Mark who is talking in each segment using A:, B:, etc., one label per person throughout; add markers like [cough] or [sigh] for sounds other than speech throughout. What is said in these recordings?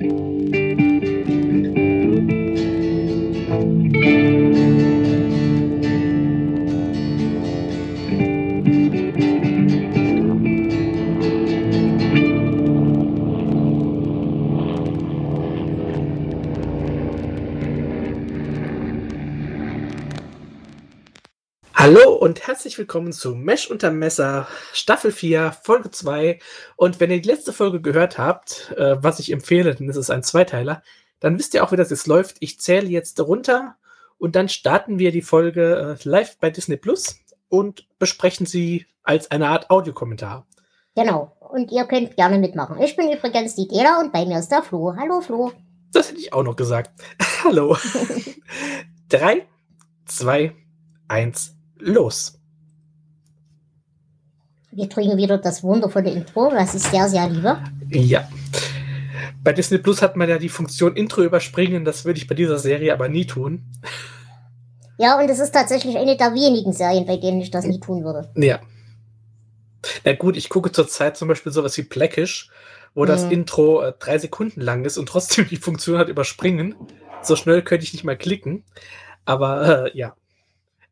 A: Hallo und herzlich willkommen zu Mesh unter Messer, Staffel 4, Folge 2. Und wenn ihr die letzte Folge gehört habt, äh, was ich empfehle, denn es ist ein Zweiteiler, dann wisst ihr auch, wie das jetzt läuft. Ich zähle jetzt runter und dann starten wir die Folge äh, live bei Disney Plus und besprechen sie als eine Art Audiokommentar.
B: Genau. Und ihr könnt gerne mitmachen. Ich bin übrigens die Dela und bei mir ist der Flo. Hallo Flo.
A: Das hätte ich auch noch gesagt. [laughs] Hallo. [laughs] Drei, zwei, eins los.
B: Wir kriegen wieder das wundervolle Intro, was ich sehr, sehr liebe.
A: Ja. Bei Disney Plus hat man ja die Funktion Intro überspringen, das würde ich bei dieser Serie aber nie tun.
B: Ja, und es ist tatsächlich eine der wenigen Serien, bei denen ich das nie tun würde.
A: Ja. Na gut, ich gucke zurzeit zum Beispiel sowas wie Blackish, wo das
B: Mhm.
A: Intro äh, drei Sekunden lang ist und trotzdem die Funktion hat überspringen. So schnell könnte ich nicht mal klicken. Aber äh, ja.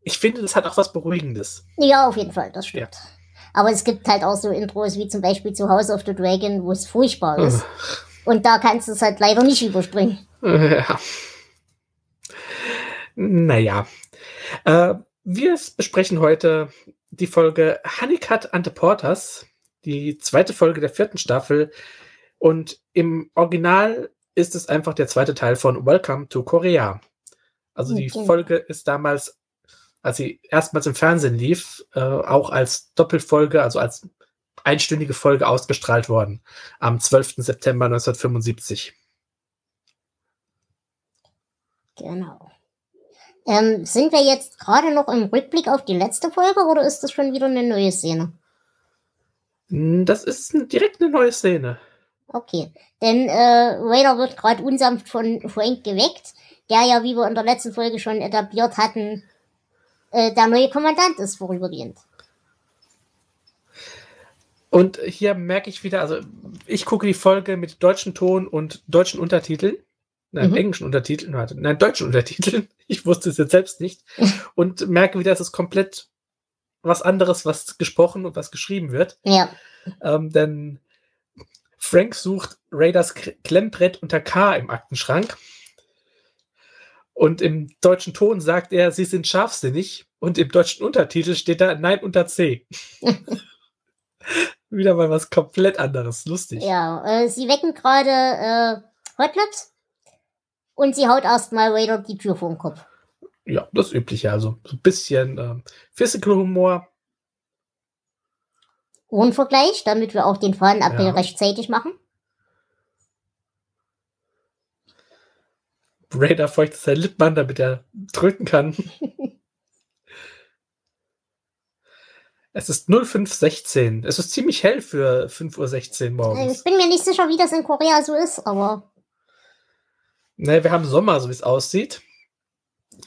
A: Ich finde, das hat auch was Beruhigendes.
B: Ja, auf jeden Fall, das stimmt. Aber es gibt halt auch so Intros wie zum Beispiel zu House of the Dragon, wo es furchtbar ist. Und da kannst du es halt leider nicht überspringen.
A: Ja. Naja. Äh, wir besprechen heute die Folge Honeycut and the Porters, die zweite Folge der vierten Staffel. Und im Original ist es einfach der zweite Teil von Welcome to Korea. Also die
B: Okay.
A: Folge ist damals, als sie erstmals im Fernsehen lief, äh, auch als Doppelfolge, also als einstündige Folge ausgestrahlt worden. Am 12. September 1975.
B: Genau. Ähm, sind wir jetzt gerade noch im Rückblick auf die letzte Folge oder ist das schon wieder eine neue Szene?
A: Hm, Das ist direkt eine neue Szene.
B: Okay. Denn äh, Raider wird gerade unsanft von Frank geweckt, der ja, wie wir in der letzten Folge schon etabliert hatten, äh, der neue Kommandant ist vorübergehend.
A: Und hier merke ich wieder, also ich gucke die Folge mit deutschen Ton und deutschen Untertiteln. Nein,
B: Mhm.
A: englischen Untertiteln, warte, nein, deutschen Untertiteln. [laughs] Ich wusste es jetzt selbst nicht. [laughs] Und merke wieder, es ist komplett was anderes, was gesprochen und was geschrieben wird.
B: Ja.
A: Ähm, denn Frank sucht Raiders Klemmbrett unter K im Aktenschrank. Und im deutschen Ton sagt er, sie sind scharfsinnig. Und im deutschen Untertitel steht da Nein unter C. [laughs] Wieder mal was komplett anderes. Lustig.
B: Ja, äh, sie wecken gerade äh, Hotlips und sie haut erstmal Raider die Tür vor den Kopf.
A: Ja, das Übliche. Also so ein bisschen ähm, Physical Humor.
B: Unvergleich, damit wir auch den Fahnenappell
A: Ja.
B: rechtzeitig machen.
A: Raider feuchtet sein Lippmann, damit er drücken kann. [laughs] es ist 0516. Es ist ziemlich hell für 5.16 Uhr morgens.
B: Ich bin mir nicht sicher, wie das in Korea so ist, aber
A: Ne, wir haben Sommer, so wie es aussieht.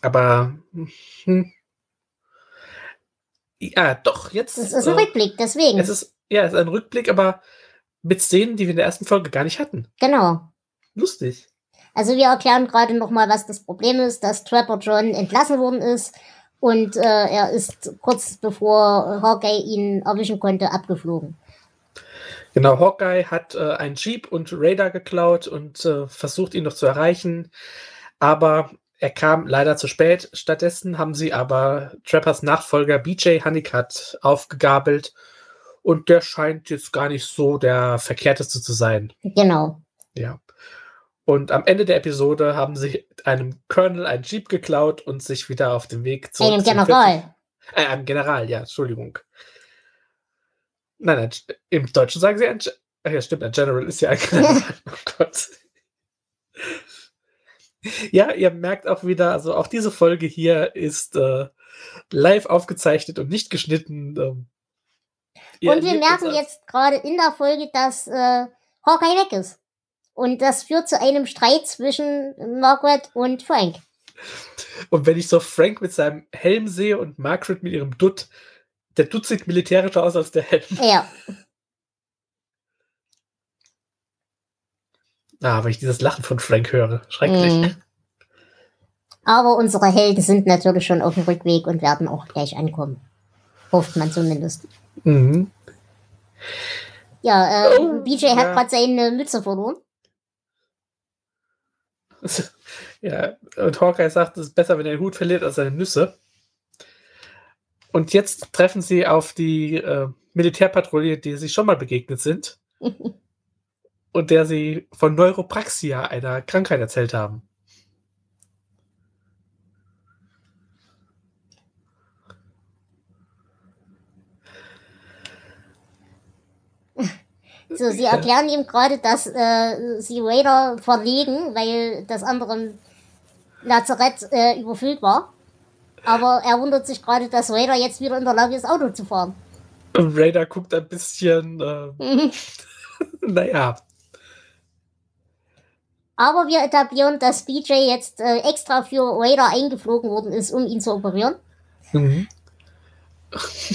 A: Aber. Hm. Ja, doch, jetzt.
B: das ist ein
A: äh,
B: Rückblick, deswegen.
A: es ist, ja, es ist ein Rückblick, aber mit Szenen, die wir in der ersten Folge gar nicht hatten.
B: genau.
A: Lustig.
B: Also wir erklären gerade nochmal, was das Problem ist, dass Trapper John entlassen worden ist und äh, er ist kurz bevor Hawkeye ihn erwischen konnte, abgeflogen.
A: Genau, Hawkeye hat äh, einen Jeep und Radar geklaut und äh, versucht ihn noch zu erreichen, aber er kam leider zu spät. Stattdessen haben sie aber Trappers Nachfolger BJ Honeycutt aufgegabelt und der scheint jetzt gar nicht so der verkehrteste zu sein.
B: Genau.
A: Ja. Und am Ende der Episode haben sie einem Colonel einen Jeep geklaut und sich wieder auf den Weg zurück
B: Einem General.
A: 40 Äh, einem General, ja, Entschuldigung. Nein, nein, im Deutschen sagen sie ein, Ge- Ach ja, stimmt, ein General ist ja ein General. [laughs] oh Gott. Ja, ihr merkt auch wieder, also auch diese Folge hier ist äh, live aufgezeichnet und nicht geschnitten. Ähm,
B: und wir merken jetzt gerade in der Folge, dass äh, Hawkeye weg ist. Und das führt zu einem Streit zwischen Margaret und Frank.
A: Und wenn ich so Frank mit seinem Helm sehe und Margaret mit ihrem Dutt, der Dutt sieht militärischer aus als der Helm.
B: Ja. [laughs]
A: Ah, wenn ich dieses Lachen von Frank höre. Schrecklich.
B: Mhm. Aber unsere Helden sind natürlich schon auf dem Rückweg und werden auch gleich ankommen. Hofft man zumindest.
A: Mhm.
B: Ja, äh,
A: Oh,
B: BJ hat
A: ja.
B: gerade seine Mütze verloren. [laughs]
A: Ja, und Hawkeye sagt, es ist besser, wenn er den Hut verliert, als seine Nüsse. Und jetzt treffen sie auf die äh, Militärpatrouille, die sie schon mal begegnet sind. [laughs] und der sie von Neuropraxia, einer Krankheit, erzählt haben.
B: So, sie erklären ihm gerade, dass äh, sie Raider verlegen, weil das andere Lazarett äh, überfüllt war. Aber er wundert sich gerade, dass Raider jetzt wieder in der Lage ist, Auto zu fahren.
A: Raider guckt ein bisschen, [laughs] äh, [laughs] naja,
B: Aber wir etablieren, dass BJ jetzt äh, extra für Raider eingeflogen worden ist, um ihn zu operieren.
A: Mhm.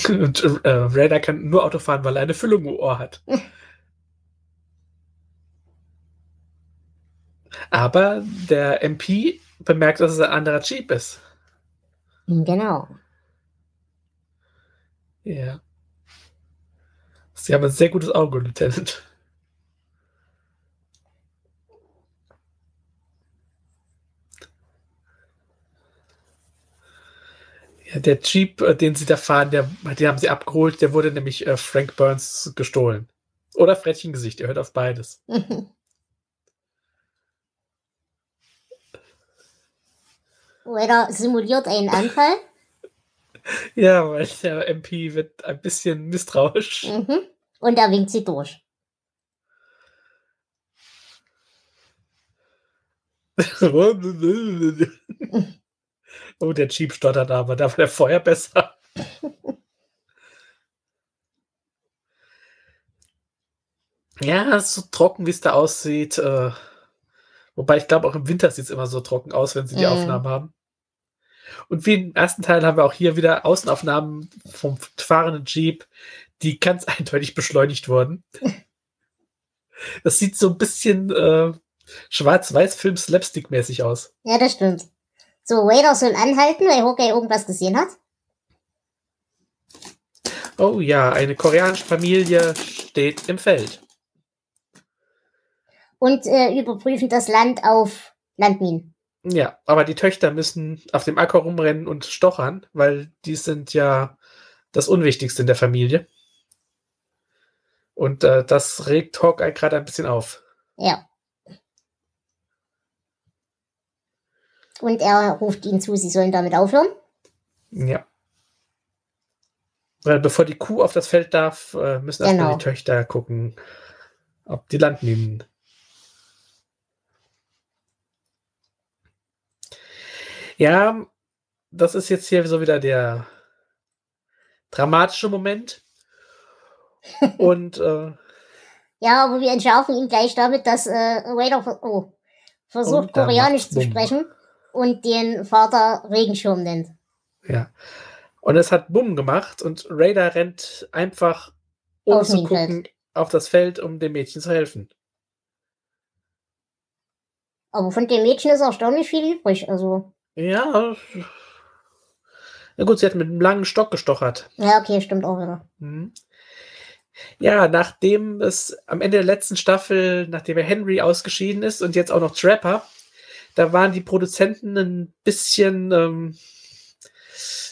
A: Und äh, Raider kann nur Auto fahren, weil er eine Füllung im Ohr hat. [laughs] Aber der MP bemerkt, dass es ein anderer Jeep ist.
B: Genau.
A: Ja. Sie haben ein sehr gutes Auge, Lieutenant. Ja, der Jeep, äh, den sie da fahren, der, den haben sie abgeholt, der wurde nämlich äh, Frank Burns gestohlen. Oder Frettchengesicht, er hört auf beides. [laughs]
B: Raider simuliert einen Anfall. [laughs]
A: Ja, weil der MP wird ein bisschen misstrauisch.
B: Mhm. Und er winkt sie durch. [laughs]
A: oh, der Jeep stottert aber, da war der Feuer besser. [laughs] ja, so trocken, wie es da aussieht. Äh, wobei ich glaube, auch im Winter sieht es immer so trocken aus, wenn sie die
B: Mhm.
A: Aufnahmen haben. Und wie im ersten Teil haben wir auch hier wieder Außenaufnahmen vom fahrenden Jeep, die ganz [laughs] eindeutig beschleunigt wurden. Das sieht so ein bisschen äh, Schwarz-Weiß-Film Slapstick-mäßig aus.
B: Ja, das stimmt. So, Raider soll anhalten, weil Hawkeye irgendwas gesehen hat.
A: Oh ja, eine koreanische Familie steht im Feld.
B: Und äh, überprüfen das Land auf Landminen.
A: Ja, aber die Töchter müssen auf dem Acker rumrennen und stochern, weil die sind ja das Unwichtigste in der Familie. Und äh, das regt Hawkeye gerade ein bisschen auf.
B: Ja. Und er ruft ihnen zu, sie sollen damit aufhören.
A: Ja. Weil bevor die Kuh auf das Feld darf, äh, müssen erstmal
B: Genau.
A: die Töchter gucken, ob die Landminen. Ja, das ist jetzt hier so wieder der dramatische Moment. [laughs] Und äh,
B: Ja, aber wir entschärfen ihn gleich damit, dass äh, Raider ver oh, versucht, Koreanisch zu sprechen und den Vater Regenschirm nennt.
A: ja. Und es hat Bumm gemacht und Raider rennt einfach ohne
B: Auf
A: zu gucken auf das Feld, um dem Mädchen zu helfen.
B: Aber von dem Mädchen ist erstaunlich viel übrig. Also,
A: Ja. Na gut, sie hat mit einem langen Stock gestochert.
B: ja, okay, stimmt auch wieder.
A: Mhm. Ja, nachdem es am Ende der letzten Staffel, nachdem er Henry ausgeschieden ist und jetzt auch noch Trapper, da waren die Produzenten ein bisschen ähm,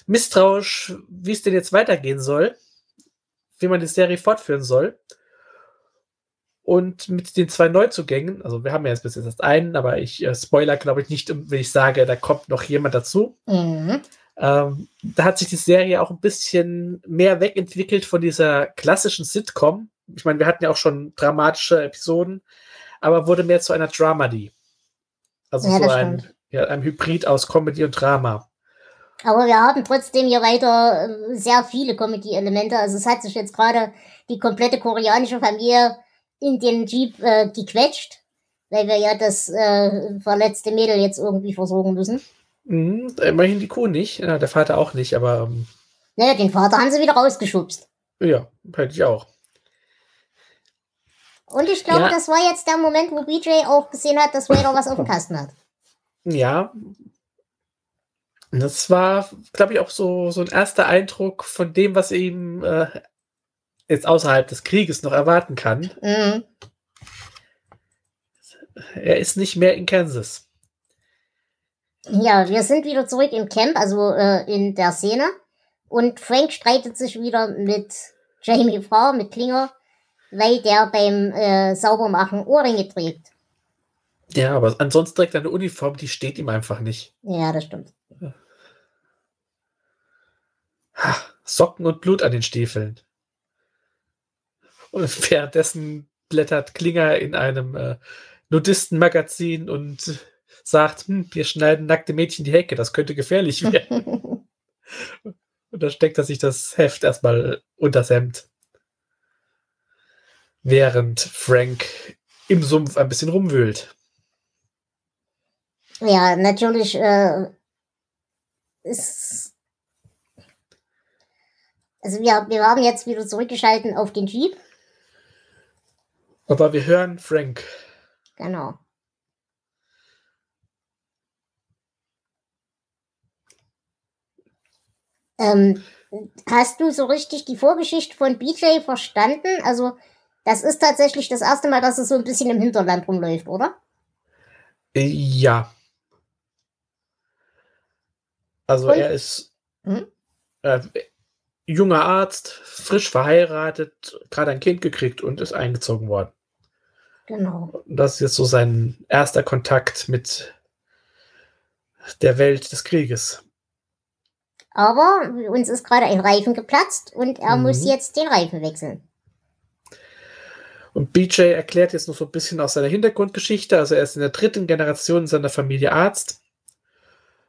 A: misstrauisch, wie es denn jetzt weitergehen soll, wie man die Serie fortführen soll. Und mit den zwei Neuzugängen, also wir haben ja jetzt bis jetzt erst einen, aber ich äh, spoiler, glaube ich, nicht, wenn ich sage, da kommt noch jemand dazu.
B: Mhm.
A: Ähm, da hat sich die Serie auch ein bisschen mehr wegentwickelt von dieser klassischen Sitcom. Ich meine, wir hatten ja auch schon dramatische Episoden, aber wurde mehr zu einer Dramedy. Also
B: Ja,
A: so ein, ja, ein Hybrid aus Comedy und Drama.
B: Aber wir haben trotzdem hier weiter äh, sehr viele Comedy-Elemente. Also es hat sich jetzt gerade die komplette koreanische Familie in den Jeep äh, gequetscht, weil wir ja das äh, verletzte Mädel jetzt irgendwie versorgen müssen.
A: Mhm, immerhin die Kuh nicht, ja, der Vater auch nicht, aber ähm,
B: Naja, den Vater haben sie wieder rausgeschubst.
A: ja, hätte ich auch.
B: Und ich glaube,
A: Ja.
B: das war jetzt der Moment, wo BJ auch gesehen hat, dass Vader was auf dem Kasten hat.
A: Ja. Das war, glaube ich, auch so, so ein erster Eindruck von dem, was ihm äh, jetzt außerhalb des Krieges noch erwarten kann.
B: Mhm.
A: Er ist nicht mehr in Kansas.
B: Ja, wir sind wieder zurück im Camp, also äh, in der Szene. Und Frank streitet sich wieder mit Jamie Farr, mit Klinger, weil der beim äh, Saubermachen Ohrringe trägt.
A: Ja, aber ansonsten trägt er eine Uniform, die steht ihm einfach nicht.
B: Ja, das stimmt.
A: Ha, Socken und Blut an den Stiefeln. Und währenddessen blättert Klinger in einem äh, Nudistenmagazin und sagt, hm, wir schneiden nackte Mädchen die Hecke, das könnte gefährlich [laughs] werden. und dann steckt er sich das Heft erstmal unters Hemd. Während Frank im Sumpf ein bisschen rumwühlt.
B: Ja, natürlich äh, ist. Also wir, wir haben jetzt wieder zurückgeschalten auf den Jeep.
A: Aber wir hören Frank.
B: Genau. Ähm, hast du so richtig die Vorgeschichte von BJ verstanden? Also, das ist tatsächlich das erste Mal, dass es so ein bisschen im Hinterland rumläuft, oder?
A: Äh, Ja. Also
B: Und-
A: er ist
B: Mhm.
A: äh, junger Arzt, frisch verheiratet, gerade ein Kind gekriegt und ist eingezogen worden.
B: Genau.
A: Das ist jetzt so sein erster Kontakt mit der Welt des Krieges.
B: Aber uns ist gerade ein Reifen geplatzt und er
A: Mhm.
B: muss jetzt den Reifen wechseln.
A: Und BJ erklärt jetzt noch so ein bisschen aus seiner Hintergrundgeschichte. Also er ist in der dritten Generation in seiner Familie Arzt.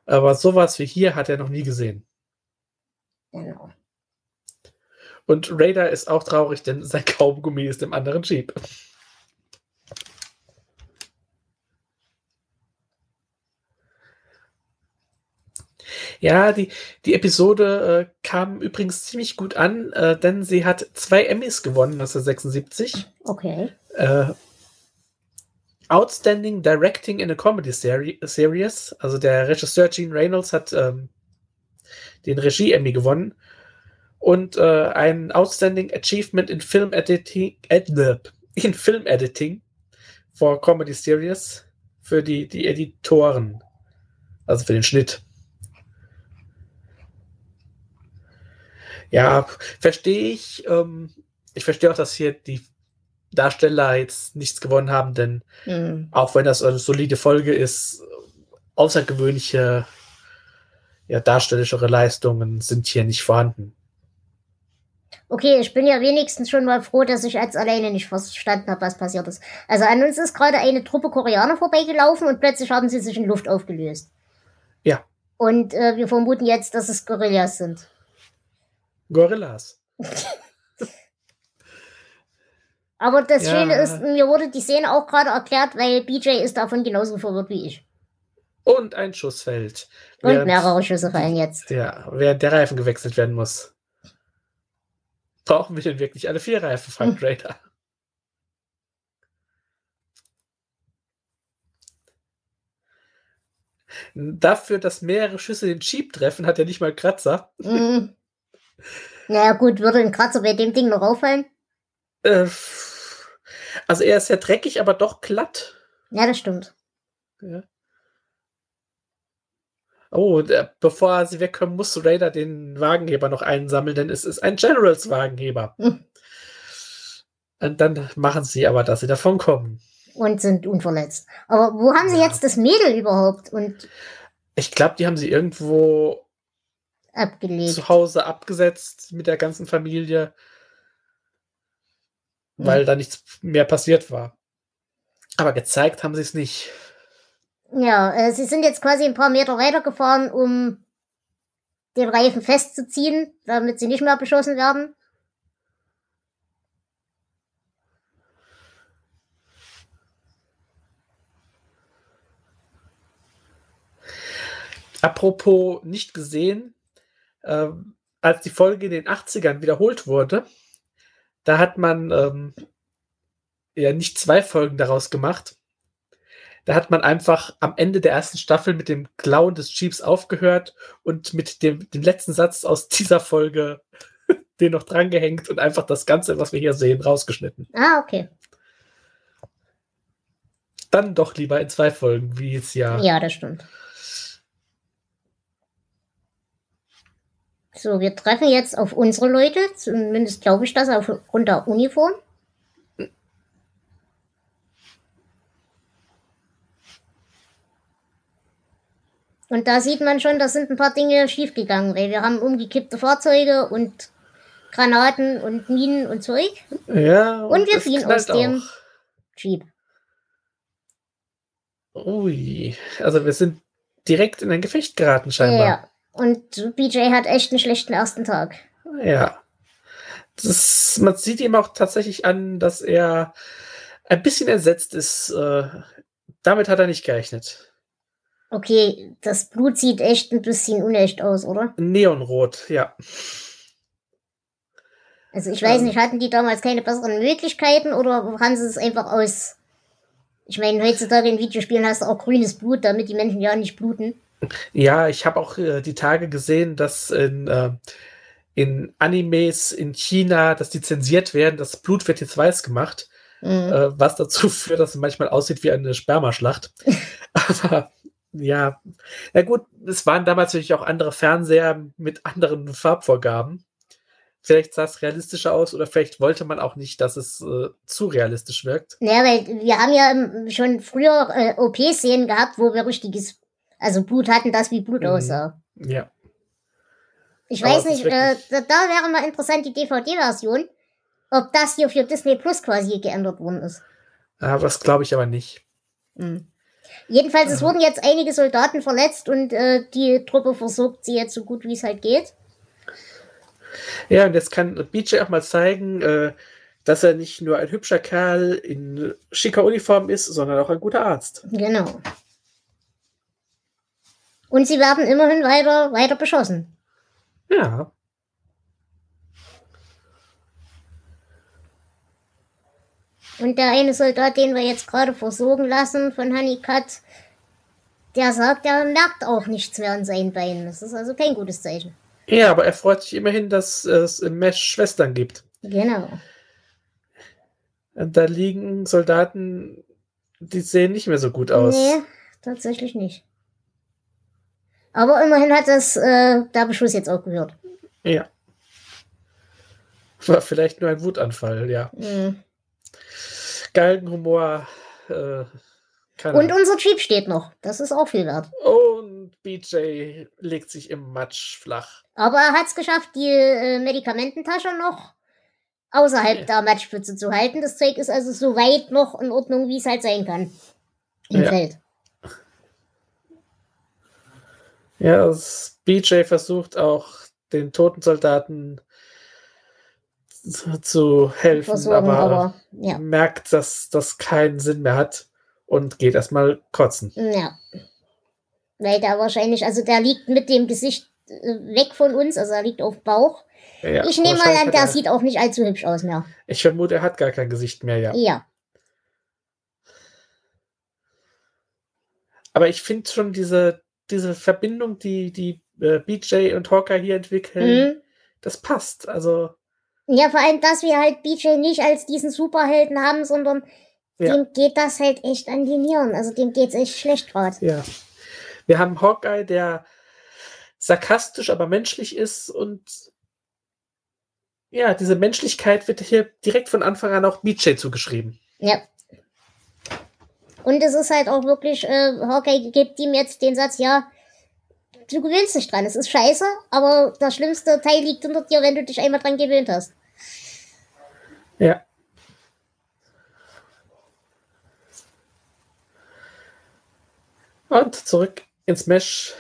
A: Aber sowas wie hier hat er noch nie gesehen.
B: Genau.
A: Und Raider ist auch traurig, denn sein Kaugummi ist im anderen Jeep. Ja, die, die Episode äh, kam übrigens ziemlich gut an, äh, denn sie hat zwei Emmys gewonnen 1976.
B: Okay.
A: Äh, Outstanding Directing in a Comedy Seri Series. Also der Regisseur Gene Reynolds hat ähm, den Regie-Emmy gewonnen. Und äh, ein Outstanding Achievement in Film Editing, ed, in Film Editing for Comedy Series für die, die Editoren. Also für den Schnitt. Ja, verstehe ich. Ähm, ich verstehe auch, dass hier die Darsteller jetzt nichts gewonnen haben, denn
B: Hm.
A: auch wenn das eine solide Folge ist, außergewöhnliche, ja, darstellerischere Leistungen sind hier nicht vorhanden.
B: Okay, ich bin ja wenigstens schon mal froh, dass ich als alleine nicht verstanden habe, was passiert ist. Also an uns ist gerade eine Truppe Koreaner vorbeigelaufen und plötzlich haben sie sich in Luft aufgelöst.
A: Ja.
B: Und äh, wir vermuten jetzt, dass es Gorillas sind.
A: Gorillas. [laughs]
B: Aber das
A: Ja.
B: Schöne ist, mir wurde die Szene auch gerade erklärt, weil BJ ist davon genauso verwirrt wie ich.
A: Und ein Schuss fällt.
B: Und
A: während-
B: mehrere Schüsse fallen jetzt.
A: Ja, während der Reifen gewechselt werden muss. Brauchen wir denn wirklich alle vier Reifen, fragt Raider. Dafür, dass mehrere Schüsse den Jeep treffen, hat er nicht mal Kratzer.
B: Mhm. Naja, gut, würde ein Kratzer bei dem Ding noch auffallen?
A: Äh, also er ist ja dreckig, aber doch glatt.
B: Ja, das stimmt.
A: Ja. Oh, der, bevor sie wegkommen, muss Raider den Wagenheber noch einsammeln, denn es ist ein Generals Wagenheber.
B: Hm.
A: Und dann machen sie aber, dass sie davon kommen.
B: Und sind unverletzt. Aber wo haben sie
A: Ja.
B: jetzt das Mädel überhaupt und
A: Ich glaube, die haben sie irgendwo
B: abgelegt?
A: zu Hause abgesetzt mit der ganzen Familie,
B: Hm.
A: weil da nichts mehr passiert war. Aber gezeigt haben sie es nicht.
B: Ja, äh, sie sind jetzt quasi ein paar Meter weitergefahren, um den Reifen festzuziehen, damit sie nicht mehr beschossen werden.
A: Apropos nicht gesehen, ähm, als die Folge in den 80ern wiederholt wurde, da hat man ähm, ja nicht zwei Folgen daraus gemacht. Da hat man einfach am Ende der ersten Staffel mit dem Klauen des Jeeps aufgehört und mit dem, dem letzten Satz aus dieser Folge [laughs] den noch drangehängt und einfach das Ganze, was wir hier sehen, rausgeschnitten.
B: Ah, okay.
A: Dann doch lieber in zwei Folgen, wie es ja.
B: Ja, das stimmt. So, wir treffen jetzt auf unsere Leute, zumindest glaube ich das aufgrund der Uniform. Und da sieht man schon, da sind ein paar Dinge schiefgegangen, weil wir haben umgekippte Fahrzeuge und Granaten und Minen und Zeug.
A: Ja.
B: Und, und wir fliehen aus dem auch. Jeep.
A: Ui, also wir sind direkt in ein Gefecht geraten scheinbar.
B: Ja, und BJ hat echt einen schlechten ersten Tag.
A: Ja. Das, man sieht ihm auch tatsächlich an, dass er ein bisschen ersetzt ist. Äh, damit hat er nicht gerechnet.
B: Okay, das Blut sieht echt ein bisschen unecht aus, oder?
A: Neonrot, ja.
B: Also ich weiß ähm. nicht, hatten die damals keine besseren Möglichkeiten oder haben sie es einfach aus? Ich meine, heutzutage in Videospielen hast du auch grünes Blut, damit die Menschen ja nicht bluten.
A: Ja, ich habe auch äh, die Tage gesehen, dass in, äh, in Animes in China, dass die zensiert werden, das Blut wird jetzt weiß gemacht, mhm. äh, was dazu [laughs] führt, dass es manchmal aussieht wie eine Spermaschlacht. [laughs] Aber ja, na gut, es waren damals natürlich auch andere Fernseher mit anderen Farbvorgaben. Vielleicht sah es realistischer aus oder vielleicht wollte man auch nicht, dass es äh, zu realistisch wirkt.
B: Ja, weil wir haben ja schon früher äh, OP-Szenen gehabt, wo wir richtiges, also Blut hatten, das wie Blut mhm. aussah.
A: Ja.
B: Ich aber weiß nicht, äh, da, da, wäre mal interessant die DVD-Version, ob das hier für Disney Plus quasi geändert worden ist.
A: Ja, das glaube ich aber nicht.
B: Mhm. Jedenfalls, es wurden jetzt einige Soldaten verletzt und äh, die Truppe versorgt sie jetzt so gut wie es halt geht.
A: Ja, und jetzt kann BJ auch mal zeigen, äh, dass er nicht nur ein hübscher Kerl in schicker Uniform ist, sondern auch ein guter Arzt.
B: Genau. Und sie werden immerhin weiter, weiter beschossen.
A: Ja.
B: Und der eine Soldat, den wir jetzt gerade versorgen lassen von Honeycutt, der sagt, er merkt auch nichts mehr an seinen Beinen. Das ist also kein gutes Zeichen.
A: Ja, aber er freut sich immerhin, dass es im Mesh Schwestern gibt.
B: Genau.
A: Da liegen Soldaten, die sehen nicht mehr so gut aus. Nee,
B: tatsächlich nicht. Aber immerhin hat das äh, der Beschuss jetzt auch gehört.
A: Ja. War vielleicht nur ein Wutanfall, ja. Mhm. Galgenhumor. Äh,
B: Und unser Jeep steht noch. Das ist auch viel wert.
A: Und BJ legt sich im Matsch flach.
B: Aber er hat es geschafft, die äh, Medikamententasche noch außerhalb ja. der Matschpfütze zu halten. Das Zeug ist also so weit noch in Ordnung, wie es halt sein kann. Im ja. Feld.
A: Ja, BJ versucht auch den toten Soldaten zu helfen, Versorgen, aber, aber ja. merkt, dass das keinen Sinn mehr hat und geht erstmal kotzen.
B: Ja. Weil der wahrscheinlich, also der liegt mit dem Gesicht äh, weg von uns, also er liegt auf Bauch. Ja, ich nehme mal an, der er, sieht auch nicht allzu hübsch aus mehr.
A: Ich vermute, er hat gar kein Gesicht mehr, ja.
B: Ja.
A: Aber ich finde schon diese, diese Verbindung, die, die äh, BJ und Hawker hier entwickeln, mhm. das passt. Also.
B: Ja, vor allem, dass wir halt BJ nicht als diesen Superhelden haben, sondern ja. dem geht das halt echt an die Nieren. Also dem geht's echt schlecht gerade.
A: Ja. Wir haben Hawkeye, der sarkastisch, aber menschlich ist und ja, diese Menschlichkeit wird hier direkt von Anfang an auch BJ zugeschrieben.
B: Ja. Und es ist halt auch wirklich, äh, Hawkeye gibt ihm jetzt den Satz, ja, du gewöhnst dich dran. Es ist scheiße, aber das schlimmste Teil liegt unter dir, wenn du dich einmal dran gewöhnt hast.
A: Ja. Und zurück ins Mesh.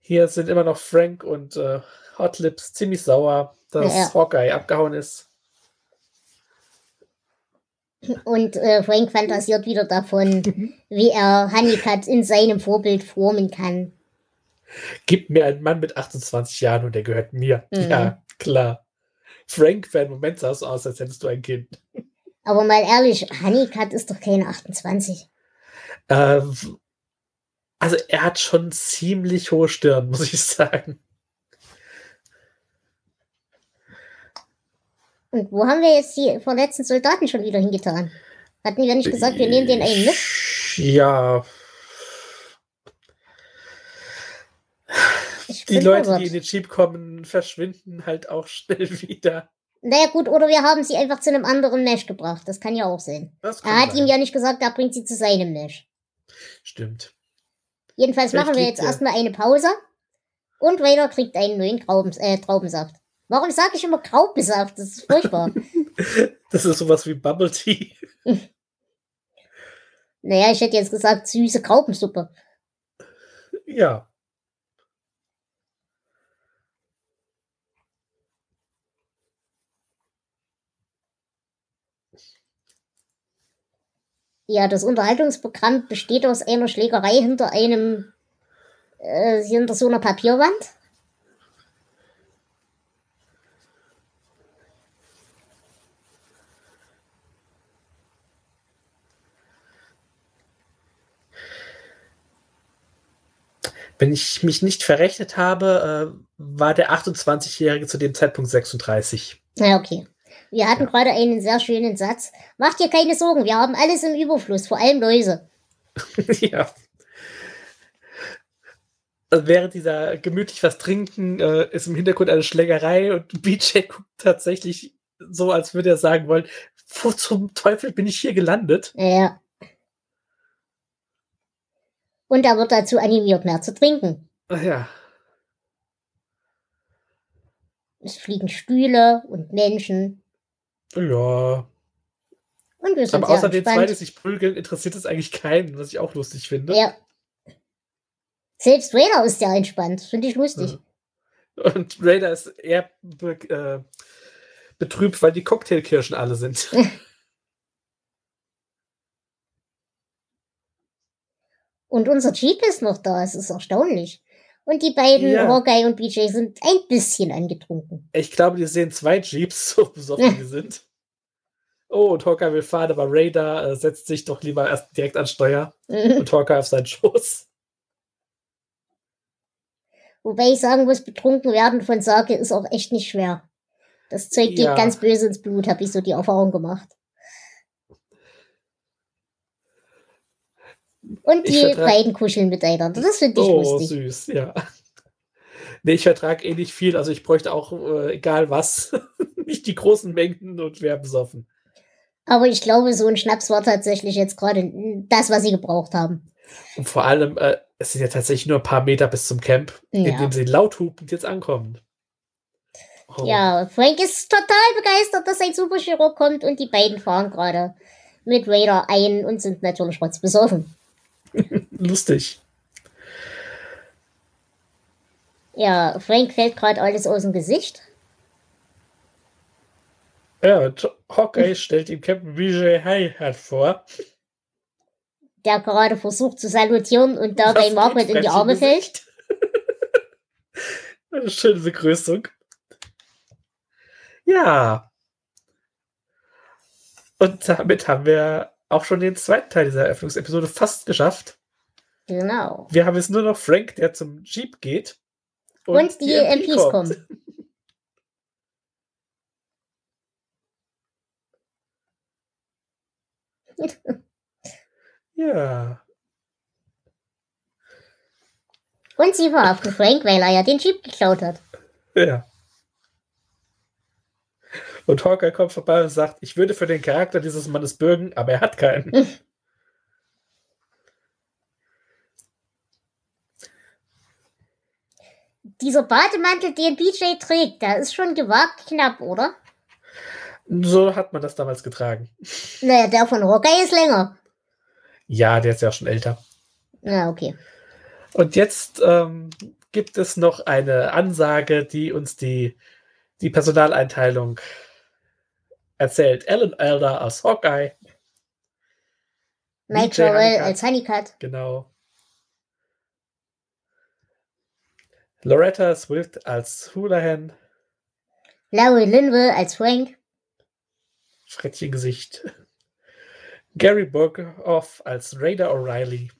A: Hier sind immer noch Frank und äh, Hot Lips ziemlich sauer, dass ja. Hawkeye abgehauen ist.
B: Und äh, Frank fantasiert wieder davon, wie er Honeycutt in seinem Vorbild formen kann.
A: Gib mir einen Mann mit 28 Jahren und der gehört mir. Mhm. Ja, klar. Frank für einen Moment sah es aus, als hättest du ein Kind.
B: Aber mal ehrlich, Honeycutt ist doch keine 28.
A: Äh, also er hat schon ziemlich hohe Stirn, muss ich sagen.
B: Und wo haben wir jetzt die verletzten Soldaten schon wieder hingetan? Hatten wir nicht gesagt, wir nehmen den einen mit?
A: Ja. Die Leute,
B: verwirrt.
A: die in den Jeep kommen, verschwinden halt auch [laughs] schnell wieder.
B: Naja gut, oder wir haben sie einfach zu einem anderen Mesh gebracht. Das kann ja auch sein. Er hat
A: sein.
B: ihm ja nicht gesagt, er bringt sie zu seinem Mesh.
A: Stimmt.
B: Jedenfalls
A: Vielleicht
B: machen wir jetzt
A: er-
B: erstmal eine Pause. Und Raider kriegt einen neuen Graubens äh, Traubensaft. Warum sage ich immer Graubensaft? Das ist furchtbar. [laughs]
A: Das ist sowas wie Bubble Tea. [laughs]
B: naja, ich hätte jetzt gesagt süße Graubensuppe.
A: Ja.
B: Ja, das Unterhaltungsprogramm besteht aus einer Schlägerei hinter einem, äh, hinter so einer Papierwand.
A: Wenn ich mich nicht verrechnet habe, äh, war der 28-Jährige zu dem Zeitpunkt 36.
B: Na okay. Wir hatten gerade einen sehr schönen Satz. Macht dir keine Sorgen, wir haben alles im Überfluss, vor allem Läuse. [laughs]
A: ja. Also während dieser gemütlich was trinken, äh, ist im Hintergrund eine Schlägerei und [laughs] BJ guckt tatsächlich so, als würde er sagen wollen, wo zum Teufel bin ich hier gelandet?
B: Ja. Und er wird dazu animiert, mehr zu trinken.
A: Ach ja.
B: Es fliegen Stühle und Menschen.
A: Ja.
B: Und wir sind
A: Aber außer den zwei, die sich prügeln, interessiert es eigentlich keinen, was ich auch lustig finde.
B: Ja. Selbst Raider ist ja entspannt. Finde ich lustig.
A: Und Raider ist eher be äh, betrübt, weil die Cocktailkirschen alle sind. [laughs]
B: Und unser Jeep ist noch da. Es ist erstaunlich. Und die beiden,
A: Ja.
B: Hawkeye und BJ, sind ein bisschen angetrunken.
A: Ich glaube, die sehen zwei Jeeps, [laughs] so besoffen die [laughs] sind. Oh, und Hawkeye will fahren, aber Raider äh, setzt sich doch lieber erst direkt an Steuer [laughs] und Hawkeye auf seinen Schoß.
B: Wobei ich sagen muss, betrunken werden von Sake ist auch echt nicht schwer. Das Zeug geht
A: Ja.
B: ganz böse ins Blut, habe ich so die Erfahrung gemacht. Und
A: Ich
B: die
A: vertrag-
B: beiden kuscheln miteinander. Das finde ich
A: Oh,
B: lustig.
A: süß, ja. Nee, ich vertrage eh nicht viel, also ich bräuchte auch, äh, egal was, [laughs] nicht die großen Mengen und wäre besoffen.
B: Aber ich glaube, so ein Schnaps war tatsächlich jetzt gerade das, was sie gebraucht haben.
A: Und vor allem, äh, es sind ja tatsächlich nur ein paar Meter bis zum Camp, in
B: Ja.
A: dem sie laut hupend jetzt ankommen. Oh,
B: Ja, Frank ist total begeistert, dass ein Superchirurg kommt und die beiden fahren gerade mit Raider ein und sind natürlich rotzbesoffen.
A: Lustig.
B: Ja, Frank fällt gerade alles aus dem Gesicht.
A: Ja, und Hawkeye stellt ihm Captain BJ Hi-Hat vor.
B: der gerade versucht zu salutieren und dabei
A: Das
B: Margaret in die Arme fällt. [laughs]
A: Schöne Begrüßung. Ja. Und damit haben wir auch schon den zweiten Teil dieser Eröffnungsepisode fast geschafft.
B: Genau.
A: Wir haben jetzt nur noch Frank, der zum Jeep geht.
B: Und, die, MPs
A: kommt.
B: kommen.
A: Ja.
B: Und sie verhaften Frank, weil er ja den Jeep geklaut hat.
A: Ja. Und Hawkeye kommt vorbei und sagt, ich würde für den Charakter dieses Mannes bürgen, aber er hat keinen. [laughs]
B: Dieser Bademantel, den BJ trägt, der ist schon gewagt knapp, oder?
A: So hat man das damals getragen.
B: Naja, der von Hawkeye ist länger.
A: Ja, der ist ja schon älter.
B: Na, okay.
A: Und jetzt ähm, gibt es noch eine Ansage, die uns die, die Personaleinteilung erzählt. Alan Elder als Hawkeye,
B: Mike
A: BJ
B: Joel
A: Honeycutt.
B: als Honeycutt.
A: genau. Loretta Swift als Houlihan,
B: Larry Linville als Frank.
A: Frettchengesicht. Gary Burghoff als Raider O'Reilly.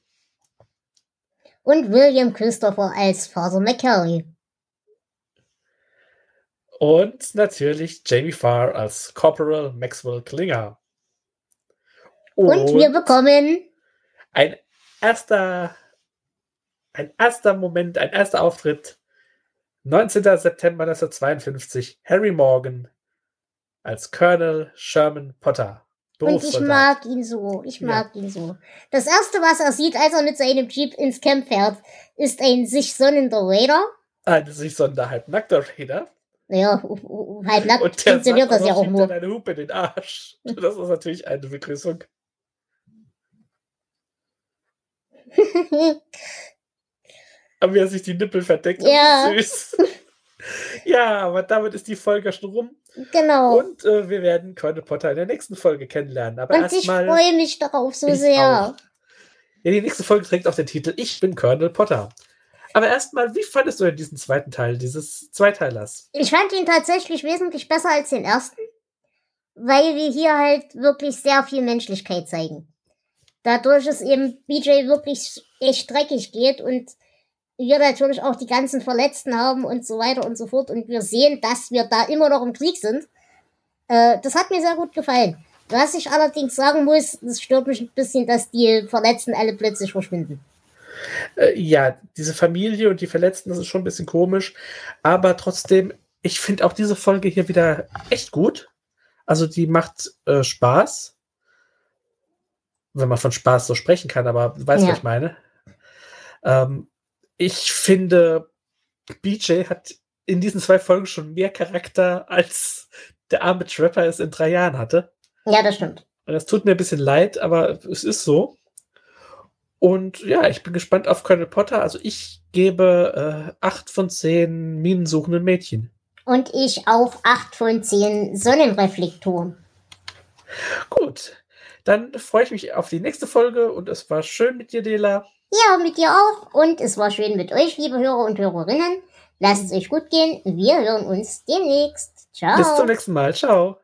B: Und William Christopher als Father McCurry.
A: Und natürlich Jamie Farr als Corporal Maxwell Klinger.
B: Und, Und wir bekommen
A: ein erster, ein erster Moment, ein erster Auftritt. 19. September 1952. Harry Morgan als Colonel Sherman Potter.
B: Und ich mag ihn so. Ich mag ja. ihn so. Das erste, was er sieht, als er mit seinem Jeep ins Camp fährt, ist ein sich sonnender Raider.
A: Ein sich sonnender halbnackter Raider.
B: Ja, halbnackt funktioniert das ja auch nur.
A: eine Hupe in den Arsch. [laughs] Das ist natürlich eine Begrüßung. [laughs] Aber wie er sich die Nippel verdeckt,
B: ja.
A: süß. [laughs] ja, aber damit ist die Folge schon rum.
B: Genau.
A: Und äh, wir werden Colonel Potter in der nächsten Folge kennenlernen. Aber
B: Und ich freue mich darauf so sehr. Auch.
A: Ja, die nächste Folge trägt auch den Titel Ich bin Colonel Potter. Aber erstmal, wie fandest du denn diesen zweiten Teil, dieses Zweiteilers?
B: Ich fand ihn tatsächlich wesentlich besser als den ersten, weil wir hier halt wirklich sehr viel Menschlichkeit zeigen. Dadurch es eben BJ wirklich echt dreckig geht und wir natürlich auch die ganzen Verletzten haben und so weiter und so fort und wir sehen, dass wir da immer noch im Krieg sind. Äh, das hat mir sehr gut gefallen. Was ich allerdings sagen muss, das stört mich ein bisschen, dass die Verletzten alle plötzlich verschwinden.
A: Äh, ja, diese Familie und die Verletzten, das ist schon ein bisschen komisch. Aber trotzdem, ich finde auch diese Folge hier wieder echt gut. Also die macht äh, Spaß. Wenn man von Spaß so sprechen kann, aber du weißt, ja. was ich meine. Ähm, ich finde, BJ hat in diesen zwei Folgen schon mehr Charakter, als der arme Trapper es in drei Jahren hatte.
B: Ja, das stimmt.
A: Und das tut mir ein bisschen leid, aber es ist so. Und ja, ich bin gespannt auf Colonel Potter. Also ich gebe äh, 8 von 10 minensuchenden Mädchen.
B: Und ich auch 8 von 10 Sonnenreflektoren.
A: Gut, dann freue ich mich auf die nächste Folge und es war schön mit dir, Dela.
B: Ja, mit dir auch. Und es war schön mit euch, liebe Hörer und Hörerinnen. Lasst es euch gut gehen. Wir hören uns demnächst. Ciao.
A: Bis zum nächsten Mal. Ciao.